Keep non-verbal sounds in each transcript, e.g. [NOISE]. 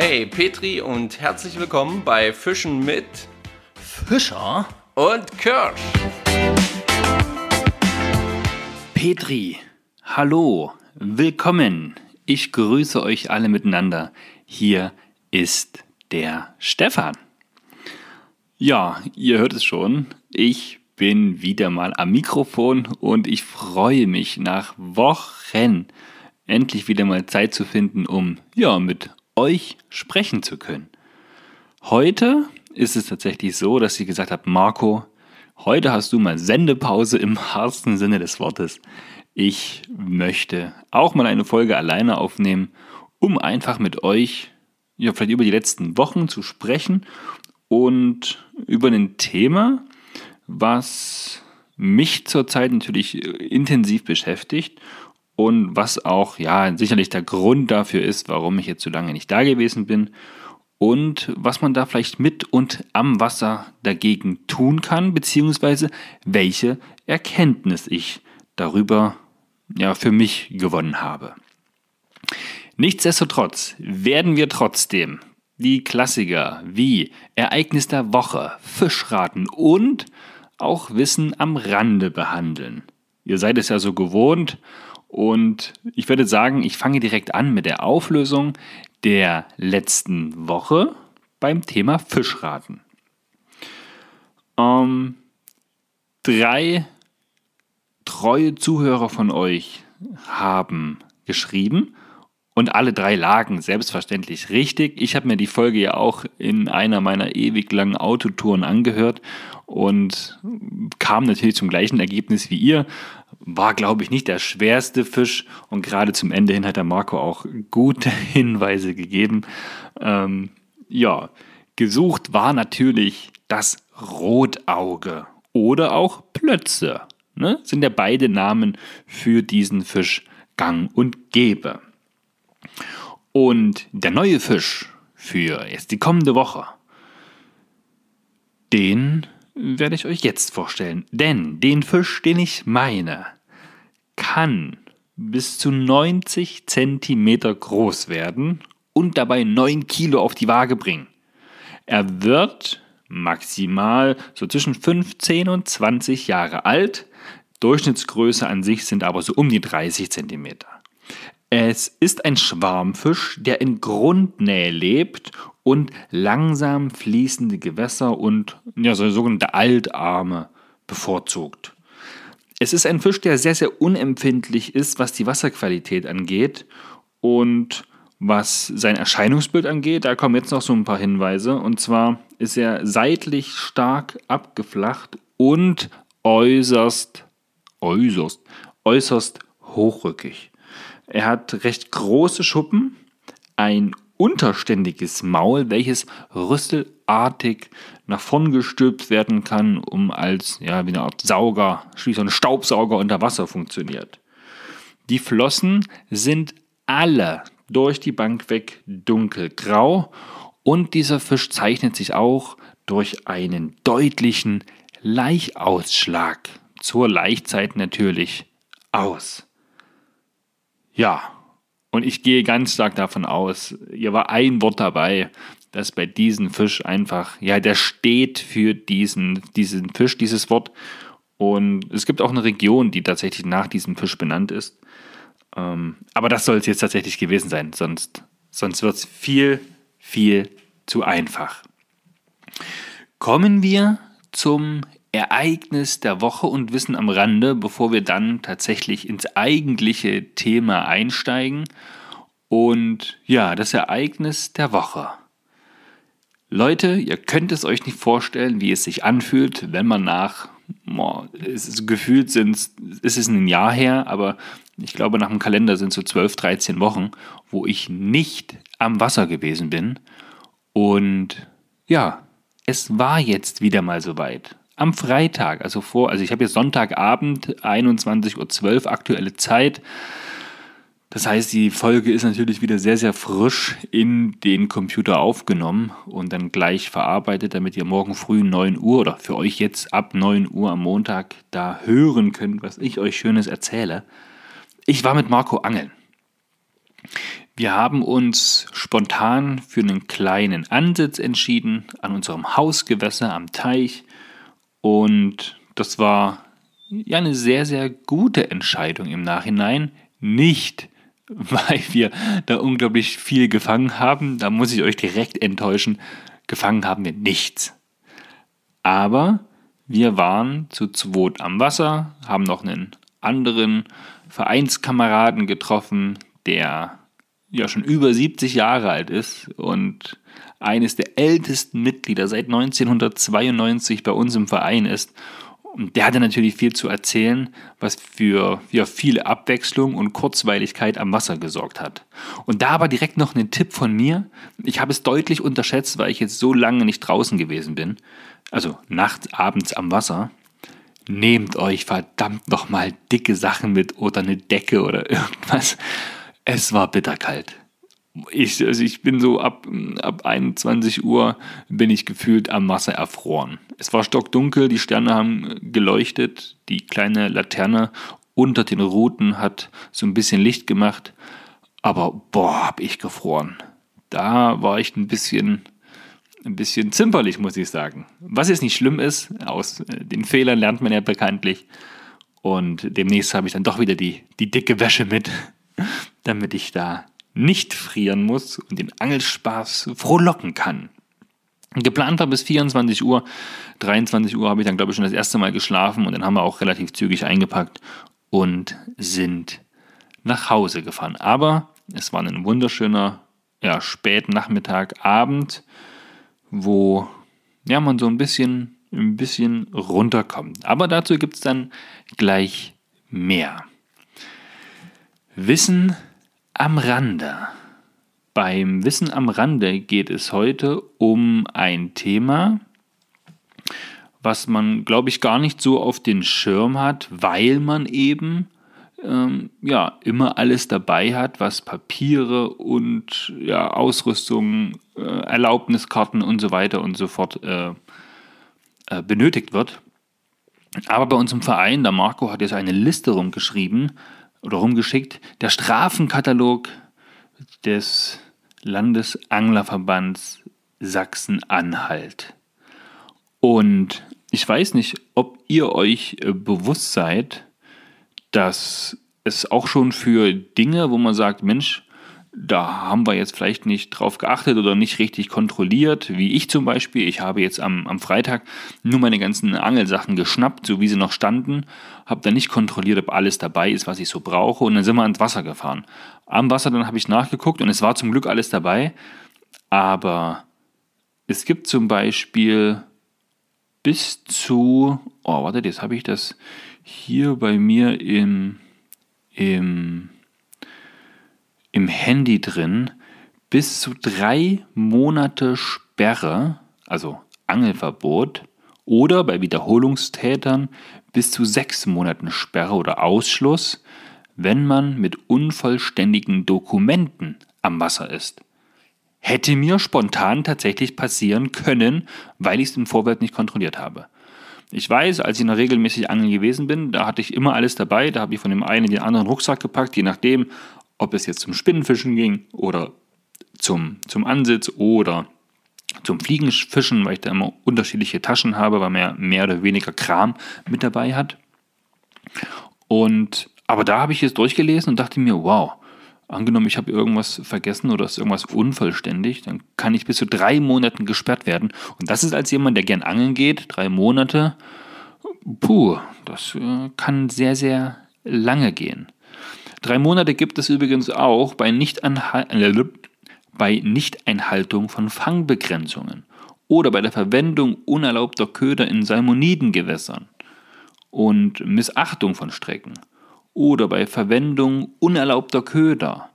Hey Petri und herzlich willkommen bei Fischen mit Fischer und Kirsch. Petri, hallo, willkommen. Ich grüße euch alle miteinander. Hier ist der Stefan. Ja, ihr hört es schon. Ich bin wieder mal am Mikrofon und ich freue mich nach Wochen endlich wieder mal Zeit zu finden, um ja mit euch sprechen zu können. Heute ist es tatsächlich so, dass sie gesagt hat, Marco, heute hast du mal Sendepause im [LAUGHS] wahrsten Sinne des Wortes. Ich möchte auch mal eine Folge alleine aufnehmen, um einfach mit euch ja, vielleicht über die letzten Wochen zu sprechen und über ein Thema, was mich zurzeit natürlich intensiv beschäftigt und was auch ja sicherlich der Grund dafür ist, warum ich jetzt so lange nicht da gewesen bin und was man da vielleicht mit und am Wasser dagegen tun kann, beziehungsweise welche Erkenntnis ich darüber ja für mich gewonnen habe. Nichtsdestotrotz werden wir trotzdem die Klassiker wie Ereignis der Woche, Fischraten und auch Wissen am Rande behandeln. Ihr seid es ja so gewohnt und ich würde sagen, ich fange direkt an mit der Auflösung der letzten Woche beim Thema Fischraten. Ähm, drei treue Zuhörer von euch haben geschrieben und alle drei lagen selbstverständlich richtig. Ich habe mir die Folge ja auch in einer meiner ewig langen Autotouren angehört und kam natürlich zum gleichen Ergebnis wie ihr. War, glaube ich, nicht der schwerste Fisch und gerade zum Ende hin hat der Marco auch gute [LAUGHS] Hinweise gegeben. Ähm, ja, gesucht war natürlich das Rotauge oder auch Plötze. Ne? Sind ja beide Namen für diesen Fisch gang und gäbe. Und der neue Fisch für jetzt die kommende Woche, den werde ich euch jetzt vorstellen. Denn den Fisch, den ich meine, kann bis zu 90 Zentimeter groß werden und dabei 9 Kilo auf die Waage bringen. Er wird maximal so zwischen 15 und 20 Jahre alt. Durchschnittsgröße an sich sind aber so um die 30 Zentimeter. Es ist ein Schwarmfisch, der in Grundnähe lebt und langsam fließende Gewässer und ja, so sogenannte Altarme bevorzugt. Es ist ein Fisch, der sehr, sehr unempfindlich ist, was die Wasserqualität angeht und was sein Erscheinungsbild angeht. Da kommen jetzt noch so ein paar Hinweise. Und zwar ist er seitlich stark abgeflacht und äußerst, äußerst, äußerst hochrückig. Er hat recht große Schuppen, ein unterständiges Maul, welches rüsselartig nach vorn gestülpt werden kann, um als ja, wie eine Art Sauger, schließlich ein Staubsauger unter Wasser funktioniert. Die Flossen sind alle durch die Bank weg dunkelgrau und dieser Fisch zeichnet sich auch durch einen deutlichen Laichausschlag zur Laichzeit natürlich aus. Ja, und ich gehe ganz stark davon aus, hier war ein Wort dabei, dass bei diesem Fisch einfach, ja, der steht für diesen, diesen Fisch, dieses Wort. Und es gibt auch eine Region, die tatsächlich nach diesem Fisch benannt ist. Ähm, aber das soll es jetzt tatsächlich gewesen sein, sonst, sonst wird es viel, viel zu einfach. Kommen wir zum Ereignis der Woche und Wissen am Rande, bevor wir dann tatsächlich ins eigentliche Thema einsteigen. Und ja, das Ereignis der Woche. Leute, ihr könnt es euch nicht vorstellen, wie es sich anfühlt, wenn man nach, boah, es ist, gefühlt sind es ist ein Jahr her, aber ich glaube nach dem Kalender sind es so 12, 13 Wochen, wo ich nicht am Wasser gewesen bin. Und ja, es war jetzt wieder mal soweit am Freitag, also vor, also ich habe jetzt Sonntagabend, 21.12 Uhr aktuelle Zeit. Das heißt, die Folge ist natürlich wieder sehr, sehr frisch in den Computer aufgenommen und dann gleich verarbeitet, damit ihr morgen früh 9 Uhr oder für euch jetzt ab 9 Uhr am Montag da hören könnt, was ich euch Schönes erzähle. Ich war mit Marco angeln. Wir haben uns spontan für einen kleinen Ansitz entschieden an unserem Hausgewässer am Teich und das war ja eine sehr, sehr gute Entscheidung im Nachhinein. Nicht, [LAUGHS] weil wir da unglaublich viel gefangen haben, da muss ich euch direkt enttäuschen, gefangen haben wir nichts. Aber wir waren zu zweit am Wasser, haben noch einen anderen Vereinskameraden getroffen, der ja schon über 70 Jahre alt ist und eines der ältesten Mitglieder seit 1992 bei uns im Verein ist. Und der hatte natürlich viel zu erzählen, was für ja, viel Abwechslung und Kurzweiligkeit am Wasser gesorgt hat. Und da aber direkt noch ein Tipp von mir. Ich habe es deutlich unterschätzt, weil ich jetzt so lange nicht draußen gewesen bin. Also nachts, abends am Wasser. Nehmt euch verdammt nochmal dicke Sachen mit oder eine Decke oder irgendwas. Es war bitterkalt. Ich, also ich bin so ab, ab 21 Uhr bin ich gefühlt am Wasser erfroren. Es war stockdunkel, die Sterne haben geleuchtet, die kleine Laterne unter den Ruten hat so ein bisschen Licht gemacht, aber boah, hab ich gefroren. Da war ich ein bisschen, ein bisschen zimperlich, muss ich sagen. Was jetzt nicht schlimm ist, aus äh, den Fehlern lernt man ja bekanntlich. Und demnächst habe ich dann doch wieder die, die dicke Wäsche mit, [LAUGHS] damit ich da nicht frieren muss und den Angelspaß frohlocken kann. Geplant war bis 24 Uhr. 23 Uhr habe ich dann, glaube ich, schon das erste Mal geschlafen und dann haben wir auch relativ zügig eingepackt und sind nach Hause gefahren. Aber es war ein wunderschöner ja, Spätnachmittag, Abend, wo ja, man so ein bisschen, ein bisschen runterkommt. Aber dazu gibt es dann gleich mehr. Wissen am Rande. Beim Wissen am Rande geht es heute um ein Thema, was man, glaube ich, gar nicht so auf den Schirm hat, weil man eben ähm, ja immer alles dabei hat, was Papiere und ja, Ausrüstung, äh, Erlaubniskarten und so weiter und so fort äh, äh, benötigt wird. Aber bei uns im Verein, der Marco hat jetzt eine Liste rumgeschrieben, oder rumgeschickt, der Strafenkatalog des Landesanglerverbands Sachsen-Anhalt. Und ich weiß nicht, ob ihr euch äh, bewusst seid, dass es auch schon für Dinge, wo man sagt, Mensch, da haben wir jetzt vielleicht nicht drauf geachtet oder nicht richtig kontrolliert, wie ich zum Beispiel. Ich habe jetzt am, am Freitag nur meine ganzen Angelsachen geschnappt, so wie sie noch standen, habe dann nicht kontrolliert, ob alles dabei ist, was ich so brauche und dann sind wir ans Wasser gefahren. Am Wasser dann habe ich nachgeguckt und es war zum Glück alles dabei, aber es gibt zum Beispiel bis zu, oh warte, jetzt habe ich das hier bei mir im, im im Handy drin bis zu drei Monate Sperre, also Angelverbot, oder bei Wiederholungstätern bis zu sechs Monaten Sperre oder Ausschluss, wenn man mit unvollständigen Dokumenten am Wasser ist. Hätte mir spontan tatsächlich passieren können, weil ich es im Vorfeld nicht kontrolliert habe. Ich weiß, als ich noch regelmäßig angeln gewesen bin, da hatte ich immer alles dabei, da habe ich von dem einen in den anderen Rucksack gepackt, je nachdem, ob es jetzt zum Spinnenfischen ging oder zum, zum Ansitz oder zum Fliegenfischen, weil ich da immer unterschiedliche Taschen habe, weil man ja mehr oder weniger Kram mit dabei hat. Und aber da habe ich jetzt durchgelesen und dachte mir, wow, angenommen, ich habe irgendwas vergessen oder ist irgendwas unvollständig, dann kann ich bis zu drei Monaten gesperrt werden. Und das ist als jemand, der gern angeln geht, drei Monate, puh, das äh, kann sehr, sehr lange gehen. Drei Monate gibt es übrigens auch bei, Nichteinhaltung von Fangbegrenzungen oder bei der Verwendung unerlaubter Köder in Salmonidengewässern und Missachtung von Strecken oder bei Verwendung unerlaubter Köder,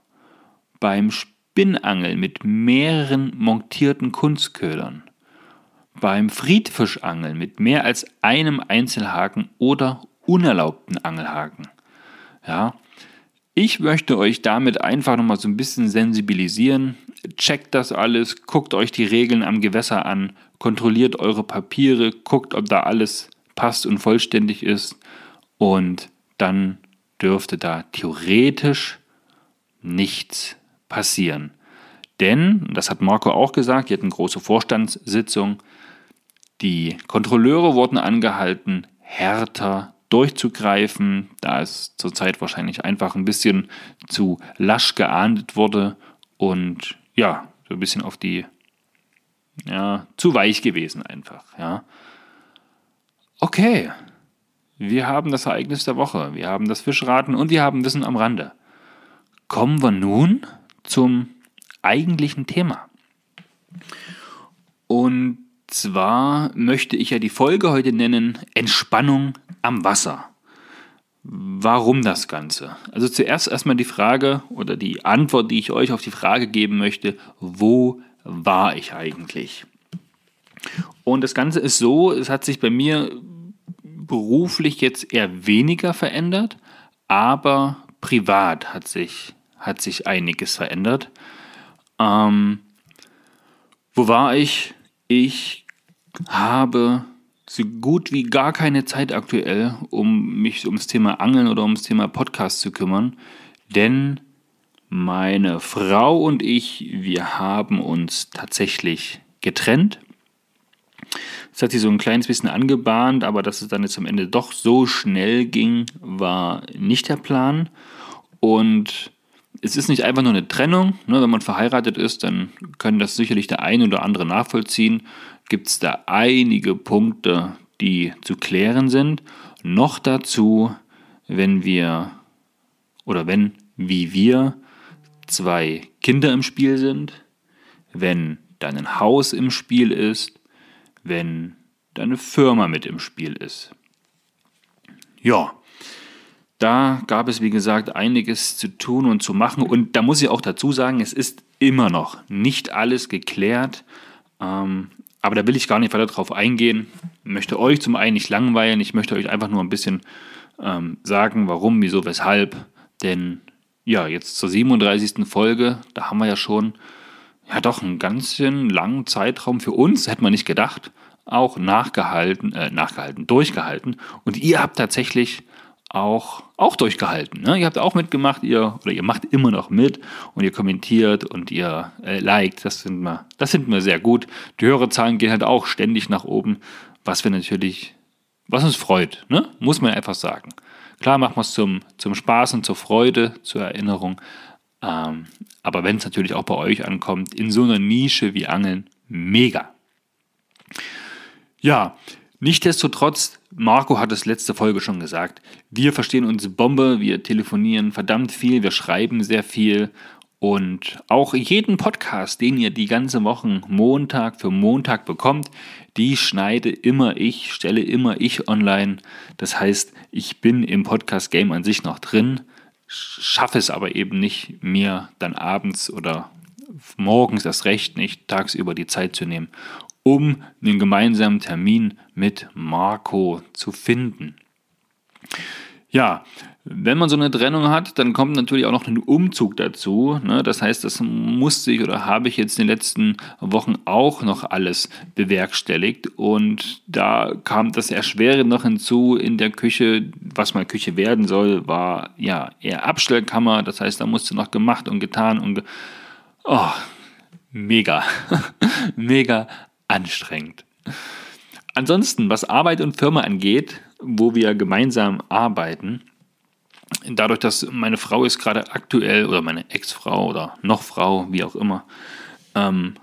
beim Spinnangeln mit mehreren montierten Kunstködern, beim Friedfischangeln mit mehr als einem Einzelhaken oder unerlaubten Angelhaken. Ja, ich möchte euch damit einfach nochmal so ein bisschen sensibilisieren. Checkt das alles, guckt euch die Regeln am Gewässer an, kontrolliert eure Papiere, guckt, ob da alles passt und vollständig ist und dann dürfte da theoretisch nichts passieren. Denn, das hat Marco auch gesagt, die hatten große Vorstandssitzung, die Kontrolleure wurden angehalten, härter durchzugreifen, da es zurzeit wahrscheinlich einfach ein bisschen zu lasch geahndet wurde und ja, so ein bisschen auf die, ja, zu weich gewesen einfach, ja. Okay, wir haben das Ereignis der Woche, wir haben das Fischraten und wir haben Wissen am Rande. Kommen wir nun zum eigentlichen Thema. Und zwar möchte ich ja die Folge heute nennen Entspannung am Wasser. Warum das Ganze? Also zuerst erstmal die Frage oder die Antwort, die ich euch auf die Frage geben möchte, wo war ich eigentlich? Und das Ganze ist so, es hat sich bei mir beruflich jetzt eher weniger verändert, aber privat hat sich, hat sich einiges verändert. Ähm, wo war ich? Ich habe so gut wie gar keine Zeit aktuell, um mich ums Thema Angeln oder ums Thema Podcast zu kümmern, denn meine Frau und ich, wir haben uns tatsächlich getrennt. Es hat sich so ein kleines bisschen angebahnt, aber dass es dann jetzt am Ende doch so schnell ging, war nicht der Plan. Und es ist nicht einfach nur eine Trennung. Ne? Wenn man verheiratet ist, dann können das sicherlich der eine oder andere nachvollziehen. Gibt es da einige Punkte, die zu klären sind. Noch dazu, wenn wir oder wenn, wie wir, zwei Kinder im Spiel sind, wenn dein Haus im Spiel ist, wenn deine Firma mit im Spiel ist. Ja, da gab es, wie gesagt, einiges zu tun und zu machen. Und da muss ich auch dazu sagen, es ist immer noch nicht alles geklärt. Ähm, aber da will ich gar nicht weiter drauf eingehen. Ich möchte euch zum einen nicht langweilen. Ich möchte euch einfach nur ein bisschen ähm, sagen, warum, wieso, weshalb. Denn ja, jetzt zur 37. Folge, da haben wir ja schon ja doch einen ganz langen Zeitraum für uns, hätte man nicht gedacht, auch nachgehalten, äh, nachgehalten, durchgehalten. Und ihr habt tatsächlich auch, auch durchgehalten. Ne? Ihr habt auch mitgemacht, ihr, oder ihr macht immer noch mit und ihr kommentiert und ihr äh, liked. Das finden, wir, das finden wir sehr gut. Die Hörerzahlen gehen halt auch ständig nach oben, was wir natürlich, was uns freut, ne? muss man einfach sagen. Klar machen wir es zum, zum Spaß und zur Freude, zur Erinnerung. Ähm, aber wenn es natürlich auch bei euch ankommt, in so einer Nische wie Angeln, mega. Ja, Nichtsdestotrotz, Marco hat es letzte Folge schon gesagt, wir verstehen uns Bombe, wir telefonieren verdammt viel, wir schreiben sehr viel und auch jeden Podcast, den ihr die ganze Woche Montag für Montag bekommt, die schneide immer ich, stelle immer ich online. Das heißt, ich bin im Podcast-Game an sich noch drin, schaffe es aber eben nicht, mir dann abends oder morgens das Recht nicht, tagsüber die Zeit zu nehmen, um einen gemeinsamen Termin mit Marco zu finden. Ja, wenn man so eine Trennung hat, dann kommt natürlich auch noch ein Umzug dazu. Ne? Das heißt, das musste ich oder habe ich jetzt in den letzten Wochen auch noch alles bewerkstelligt. Und da kam das Erschweren noch hinzu in der Küche. Was mal Küche werden soll, war ja eher Abstellkammer. Das heißt, da musste noch gemacht und getan und ge oh, mega, [LAUGHS] mega anstrengend. Ansonsten, was Arbeit und Firma angeht, wo wir gemeinsam arbeiten, dadurch, dass meine Frau ist gerade aktuell oder meine Ex-Frau oder noch Frau, wie auch immer, ähm,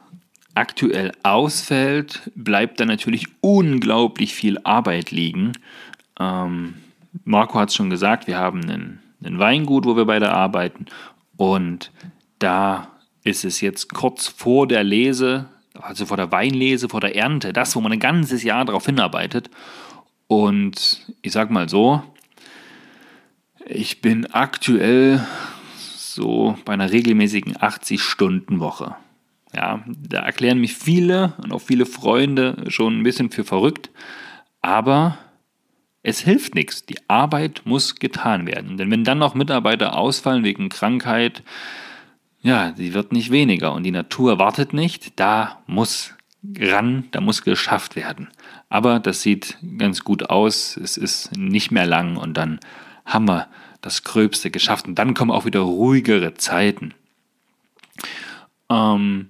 aktuell ausfällt, bleibt da natürlich unglaublich viel Arbeit liegen. Ähm, Marco hat es schon gesagt, wir haben einen, einen Weingut, wo wir beide arbeiten und da ist es jetzt kurz vor der Lese also vor der Weinlese, vor der Ernte, das, wo man ein ganzes Jahr darauf hinarbeitet. Und ich sag mal so, ich bin aktuell so bei einer regelmäßigen 80-Stunden-Woche. Ja, da erklären mich viele und auch viele Freunde schon ein bisschen für verrückt, aber es hilft nichts. Die Arbeit muss getan werden. Denn wenn dann noch Mitarbeiter ausfallen wegen Krankheit, ja, sie wird nicht weniger und die Natur wartet nicht, da muss ran, da muss geschafft werden. Aber das sieht ganz gut aus, es ist nicht mehr lang und dann haben wir das Gröbste geschafft und dann kommen auch wieder ruhigere Zeiten. ähm,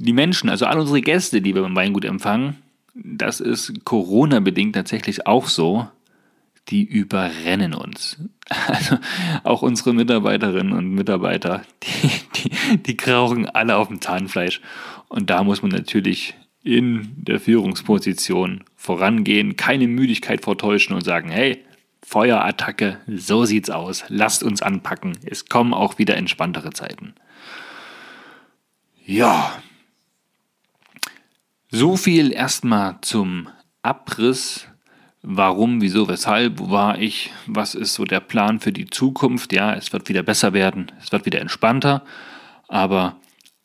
die Menschen, also all unsere Gäste, die wir beim Weingut empfangen, das ist Corona-bedingt tatsächlich auch so, die überrennen uns. Also auch unsere Mitarbeiterinnen und Mitarbeiter, die, die, die krauchen alle auf dem Zahnfleisch. Und da muss man natürlich in der Führungsposition vorangehen, keine Müdigkeit vortäuschen und sagen, hey, Feuerattacke, so sieht's aus, lasst uns anpacken, es kommen auch wieder entspanntere Zeiten. Ja, so viel erstmal zum Abriss. Warum, wieso, weshalb, wo war ich, was ist so der Plan für die Zukunft? Ja, es wird wieder besser werden, es wird wieder entspannter, aber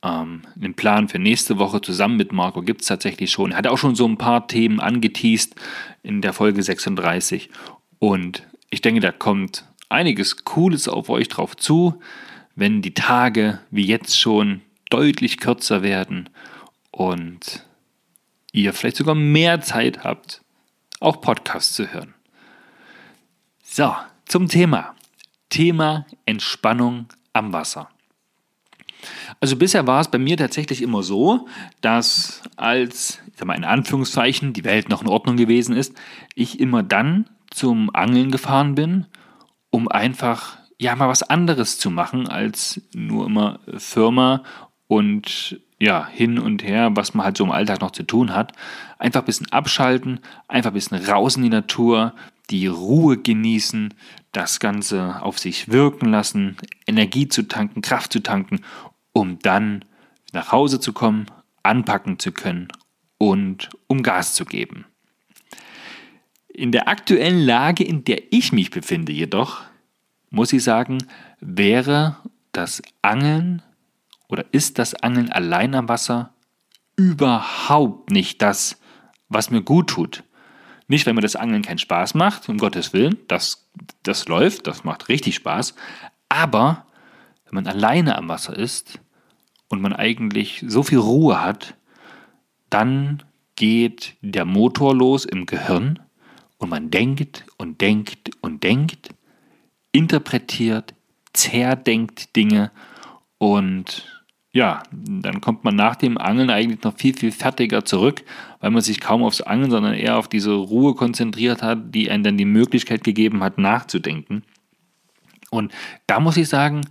ähm, den Plan für nächste Woche zusammen mit Marco gibt es tatsächlich schon. Er hat auch schon so ein paar Themen angeteased in der Folge 36 und ich denke, da kommt einiges Cooles auf euch drauf zu, wenn die Tage wie jetzt schon deutlich kürzer werden und ihr vielleicht sogar mehr Zeit habt, auch Podcasts zu hören. So, zum Thema. Thema Entspannung am Wasser. Also bisher war es bei mir tatsächlich immer so, dass als, ich sag mal in Anführungszeichen, die Welt noch in Ordnung gewesen ist, ich immer dann zum Angeln gefahren bin, um einfach ja mal was anderes zu machen als nur immer Firma und ja, hin und her, was man halt so im Alltag noch zu tun hat. Einfach ein bisschen abschalten, einfach ein bisschen raus in die Natur, die Ruhe genießen, das Ganze auf sich wirken lassen, Energie zu tanken, Kraft zu tanken, um dann nach Hause zu kommen, anpacken zu können und um Gas zu geben. In der aktuellen Lage, in der ich mich befinde jedoch, muss ich sagen, wäre das Angeln oder ist das Angeln allein am Wasser überhaupt nicht das, was mir gut tut. Nicht, weil mir das Angeln keinen Spaß macht, um Gottes Willen, das, das läuft, das macht richtig Spaß, aber wenn man alleine am Wasser ist und man eigentlich so viel Ruhe hat, dann geht der Motor los im Gehirn und man denkt und denkt und denkt, interpretiert, zerdenkt Dinge und ja, dann kommt man nach dem Angeln eigentlich noch viel, viel fertiger zurück, weil man sich kaum aufs Angeln, sondern eher auf diese Ruhe konzentriert hat, die einem dann die Möglichkeit gegeben hat, nachzudenken. Und da muss ich sagen,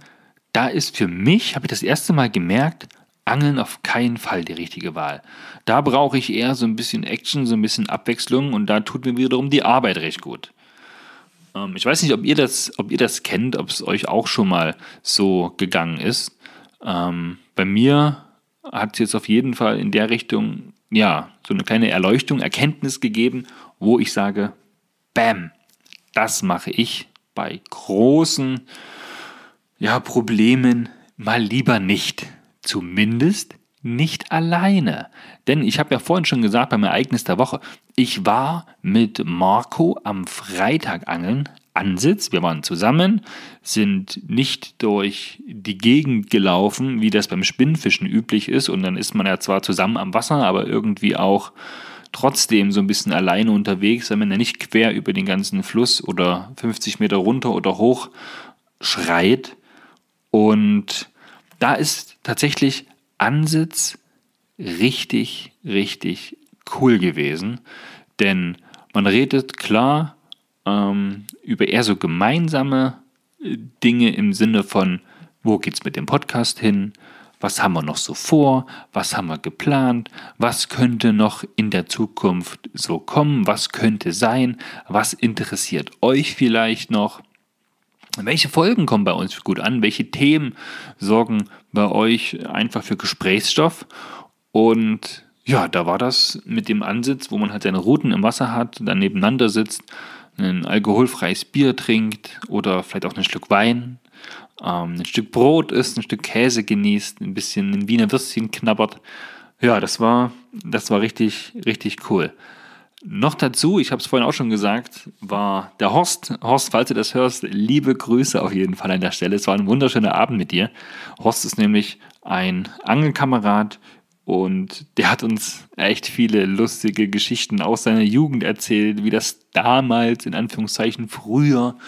da ist für mich, habe ich das erste Mal gemerkt, Angeln auf keinen Fall die richtige Wahl. Da brauche ich eher so ein bisschen Action, so ein bisschen Abwechslung und da tut mir wiederum die Arbeit recht gut. Ähm, ich weiß nicht, ob ihr das, ob ihr das kennt, ob es euch auch schon mal so gegangen ist. Ähm, bei mir hat es jetzt auf jeden Fall in der Richtung, ja, so eine kleine Erleuchtung, Erkenntnis gegeben, wo ich sage, bam, das mache ich bei großen ja, Problemen mal lieber nicht. Zumindest nicht alleine. Denn ich habe ja vorhin schon gesagt beim Ereignis der Woche, ich war mit Marco am Freitag angeln Ansitz. Wir waren zusammen, sind nicht durch die Gegend gelaufen, wie das beim Spinnfischen üblich ist. Und dann ist man ja zwar zusammen am Wasser, aber irgendwie auch trotzdem so ein bisschen alleine unterwegs, wenn man ja nicht quer über den ganzen Fluss oder 50 Meter runter oder hoch schreit. Und da ist tatsächlich Ansitz richtig, richtig cool gewesen. Denn man redet klar ähm, über eher so gemeinsame äh, Dinge im Sinne von, wo geht's mit dem Podcast hin? Was haben wir noch so vor? Was haben wir geplant? Was könnte noch in der Zukunft so kommen? Was könnte sein? Was interessiert euch vielleicht noch? Welche Folgen kommen bei uns gut an? Welche Themen sorgen bei euch einfach für Gesprächsstoff? Und ja, da war das mit dem Ansitz, wo man halt seine Routen im Wasser hat, dann nebeneinander sitzt ein alkoholfreies Bier trinkt oder vielleicht auch ein Stück Wein, ähm, ein Stück Brot isst, ein Stück Käse genießt, ein bisschen ein Wiener Würstchen knabbert. Ja, das war, das war richtig, richtig cool. Noch dazu, ich habe es vorhin auch schon gesagt, war der Horst. Horst, falls du das hörst, liebe Grüße auf jeden Fall an der Stelle. Es war ein wunderschöner Abend mit dir. Horst ist nämlich ein Angelkamerad, und der hat uns echt viele lustige Geschichten aus seiner Jugend erzählt, wie das damals in Anführungszeichen früher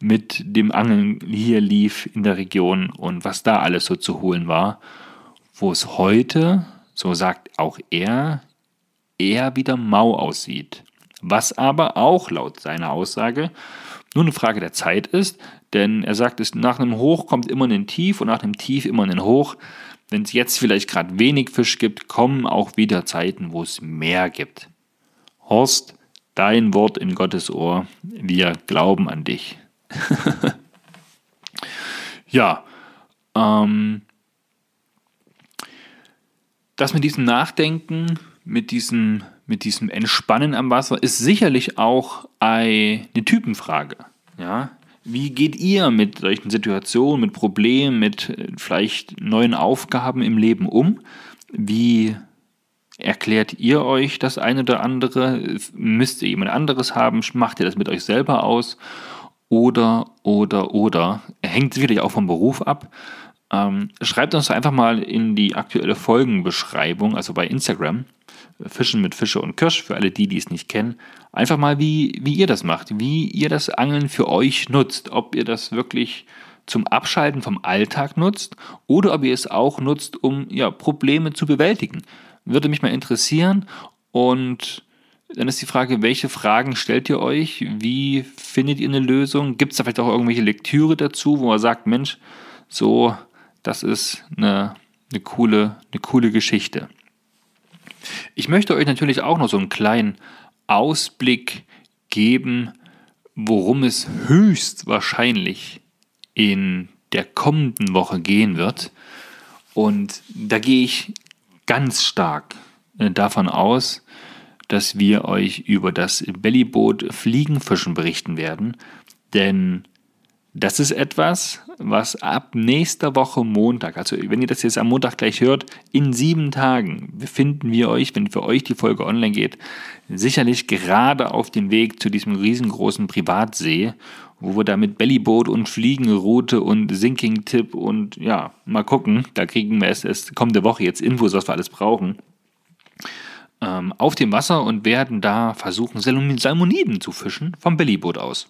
mit dem Angeln hier lief in der Region und was da alles so zu holen war. wo es heute, so sagt auch er, eher wieder mau aussieht. Was aber auch laut seiner Aussage nur eine Frage der Zeit ist, denn er sagt, es nach einem Hoch kommt immer ein Tief und nach einem Tief immer ein Hoch. Wenn es jetzt vielleicht gerade wenig Fisch gibt, kommen auch wieder Zeiten, wo es mehr gibt. Horst, dein Wort in Gottes Ohr, wir glauben an dich. [LAUGHS] ja, ähm, das mit diesem Nachdenken, mit diesem, mit diesem Entspannen am Wasser ist sicherlich auch eine Typenfrage. Ja? Wie geht ihr mit solchen Situationen, mit Problemen, mit äh, vielleicht neuen Aufgaben im Leben um? Wie erklärt ihr euch das eine oder andere? Müsst ihr jemand anderes haben? Macht ihr das mit euch selber aus? Oder, oder, oder. Hängt sicherlich auch vom Beruf ab. Ähm, schreibt uns einfach mal in die aktuelle Folgenbeschreibung, also bei Instagram, Fischen mit Fische und Kirsch, für alle die, die es nicht kennen, einfach mal, wie, wie ihr das macht, wie ihr das Angeln für euch nutzt, ob ihr das wirklich zum Abschalten vom Alltag nutzt oder ob ihr es auch nutzt, um ja, Probleme zu bewältigen. Würde mich mal interessieren und dann ist die Frage, welche Fragen stellt ihr euch? Wie findet ihr eine Lösung? Gibt es da vielleicht auch irgendwelche Lektüre dazu, wo man sagt, Mensch, so, das ist eine, eine, coole, eine coole Geschichte. Ich möchte euch natürlich auch noch so einen kleinen Ausblick geben, worum es höchstwahrscheinlich in der kommenden Woche gehen wird. Und da gehe ich ganz stark äh, davon aus, dass wir euch über das Bellyboot Fliegenfischen berichten werden. Denn das ist etwas, was ab nächster Woche Montag, also wenn ihr das jetzt am Montag gleich hört, in sieben Tagen befinden wir euch, wenn für euch die Folge online geht, sicherlich gerade auf dem Weg zu diesem riesengroßen Privatsee, wo wir da mit Bellyboot und Fliegenroute und Sinking-Tipp und ja, mal gucken, da kriegen wir es erst kommende Woche jetzt Infos, was wir alles brauchen, ähm, auf dem Wasser und werden da versuchen, Salmoniden zu fischen vom Bellyboot aus.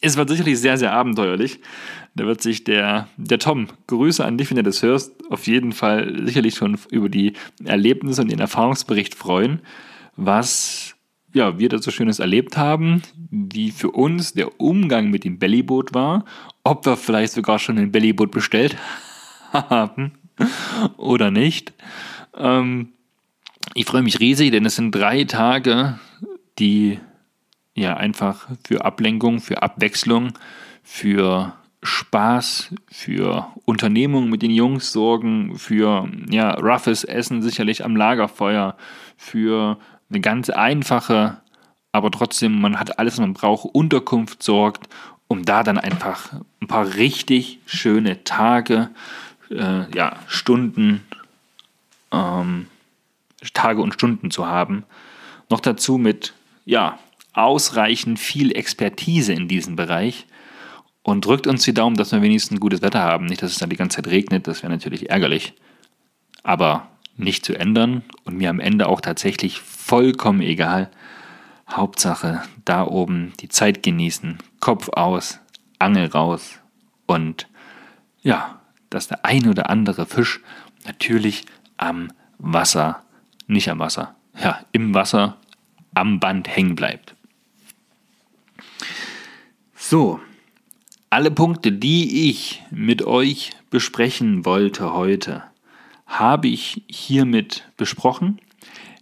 Es wird sicherlich sehr, sehr abenteuerlich. Da wird sich der, der Tom, Grüße an dich, wenn du das hörst, auf jeden Fall sicherlich schon über die Erlebnisse und den Erfahrungsbericht freuen, was ja, wir da so Schönes erlebt haben, wie für uns der Umgang mit dem Bellyboot war, ob wir vielleicht sogar schon ein Bellyboot bestellt [LAUGHS] haben oder nicht. Ähm, ich freue mich riesig, denn es sind drei Tage, die ja einfach für Ablenkung, für Abwechslung, für Spaß, für Unternehmung mit den Jungs sorgen, für ja, roughes Essen sicherlich am Lagerfeuer, für eine ganz einfache, aber trotzdem, man hat alles, was man braucht, Unterkunft sorgt, um da dann einfach ein paar richtig schöne Tage, äh, ja, Stunden, ähm, Tage und Stunden zu haben. Noch dazu mit, ja, ausreichend viel Expertise in diesem Bereich und drückt uns die Daumen, dass wir wenigstens gutes Wetter haben. Nicht, dass es dann die ganze Zeit regnet, das wäre natürlich ärgerlich. Aber nicht zu ändern und mir am Ende auch tatsächlich vollkommen egal. Hauptsache da oben die Zeit genießen, Kopf aus, Angel raus und ja, dass der ein oder andere Fisch natürlich am Wasser, nicht am Wasser, ja, im Wasser am Band hängen bleibt. So, alle Punkte, die ich mit euch besprechen wollte heute, habe ich hiermit besprochen.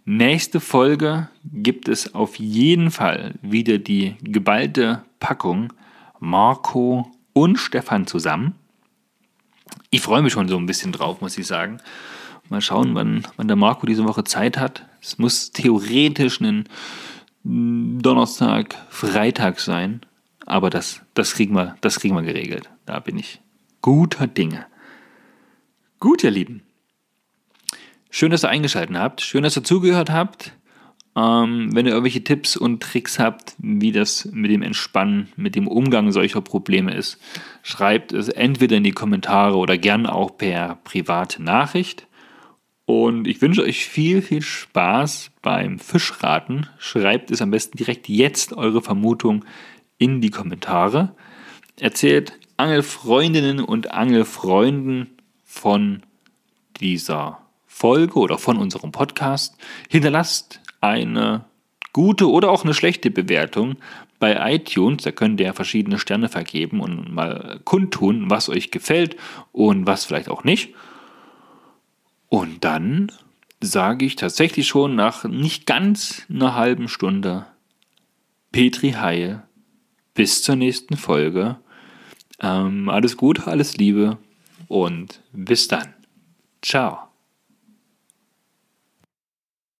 Nächste Folge gibt es auf jeden Fall wieder die geballte Packung Marco und Stefan zusammen. Ich freue mich schon so ein bisschen drauf, muss ich sagen. Mal schauen, wann, wann der Marco diese Woche Zeit hat. Es muss theoretisch ein Donnerstag, Freitag sein. Aber das, das, kriegen wir, das kriegen wir geregelt. Da bin ich guter Dinge. Gut, ihr Lieben. Schön, dass ihr eingeschaltet habt. Schön, dass ihr zugehört habt. Ähm, wenn ihr irgendwelche Tipps und Tricks habt, wie das mit dem Entspannen, mit dem Umgang solcher Probleme ist, schreibt es entweder in die Kommentare oder gern auch per private Nachricht. Und ich wünsche euch viel, viel Spaß beim Fischraten. Schreibt es am besten direkt jetzt eure Vermutung in die Kommentare. Erzählt Angelfreundinnen und Angelfreunden von dieser Folge oder von unserem Podcast. Hinterlasst eine gute oder auch eine schlechte Bewertung bei iTunes. Da könnt ihr verschiedene Sterne vergeben und mal kundtun, was euch gefällt und was vielleicht auch nicht. Und dann sage ich tatsächlich schon nach nicht ganz einer halben Stunde Petri Haie. Bis zur nächsten Folge. Ähm, alles Gute, alles Liebe und bis dann. Ciao.